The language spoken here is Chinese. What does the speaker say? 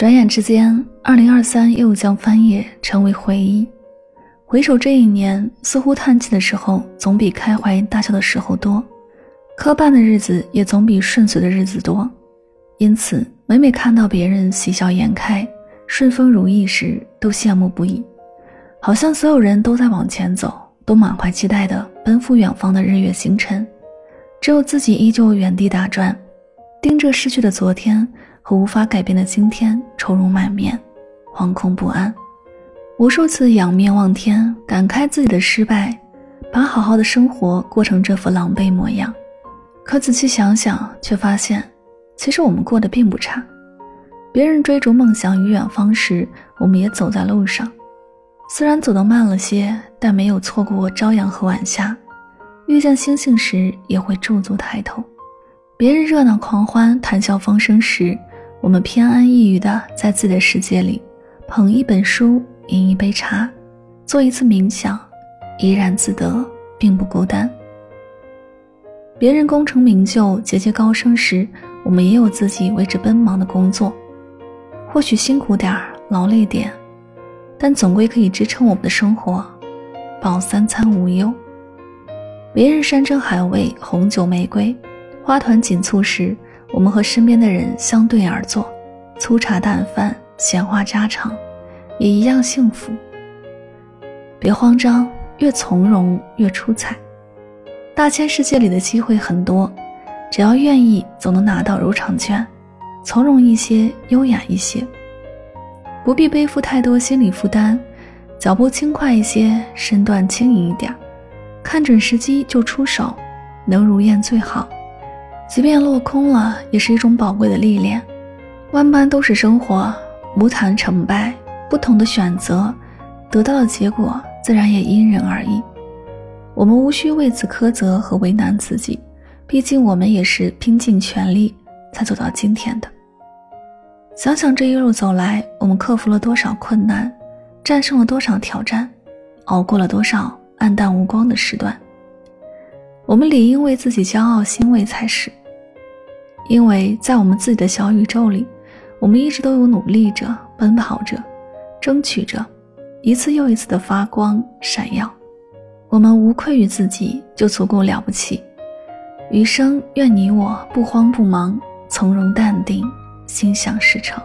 转眼之间，二零二三又将翻页成为回忆。回首这一年，似乎叹气的时候总比开怀大笑的时候多，磕绊的日子也总比顺遂的日子多。因此，每每看到别人喜笑颜开、顺风如意时，都羡慕不已，好像所有人都在往前走，都满怀期待的奔赴远方的日月星辰，只有自己依旧原地打转，盯着逝去的昨天和无法改变的今天，愁容满面，惶恐不安。无数次仰面望天，感慨自己的失败，把好好的生活过成这副狼狈模样。可仔细想想，却发现，其实我们过得并不差。别人追逐梦想与远方时，我们也走在路上。虽然走得慢了些，但没有错过朝阳和晚霞。遇见星星时，也会驻足抬头。别人热闹狂欢、谈笑风生时，我们偏安一隅的在自己的世界里，捧一本书。饮一杯茶，做一次冥想，怡然自得，并不孤单。别人功成名就、节节高升时，我们也有自己为之奔忙的工作，或许辛苦点儿、劳累点，但总归可以支撑我们的生活，保三餐无忧。别人山珍海味、红酒玫瑰、花团锦簇时，我们和身边的人相对而坐，粗茶淡饭，闲话家常。也一样幸福。别慌张，越从容越出彩。大千世界里的机会很多，只要愿意，总能拿到入场券。从容一些，优雅一些，不必背负太多心理负担，脚步轻快一些，身段轻盈一点，看准时机就出手，能如愿最好。即便落空了，也是一种宝贵的历练。万般都是生活，无谈成败。不同的选择，得到的结果自然也因人而异。我们无需为此苛责和为难自己，毕竟我们也是拼尽全力才走到今天的。想想这一路走来，我们克服了多少困难，战胜了多少挑战，熬过了多少暗淡无光的时段。我们理应为自己骄傲欣慰才是，因为在我们自己的小宇宙里，我们一直都有努力着，奔跑着。争取着，一次又一次的发光闪耀，我们无愧于自己，就足够了不起。余生愿你我不慌不忙，从容淡定，心想事成。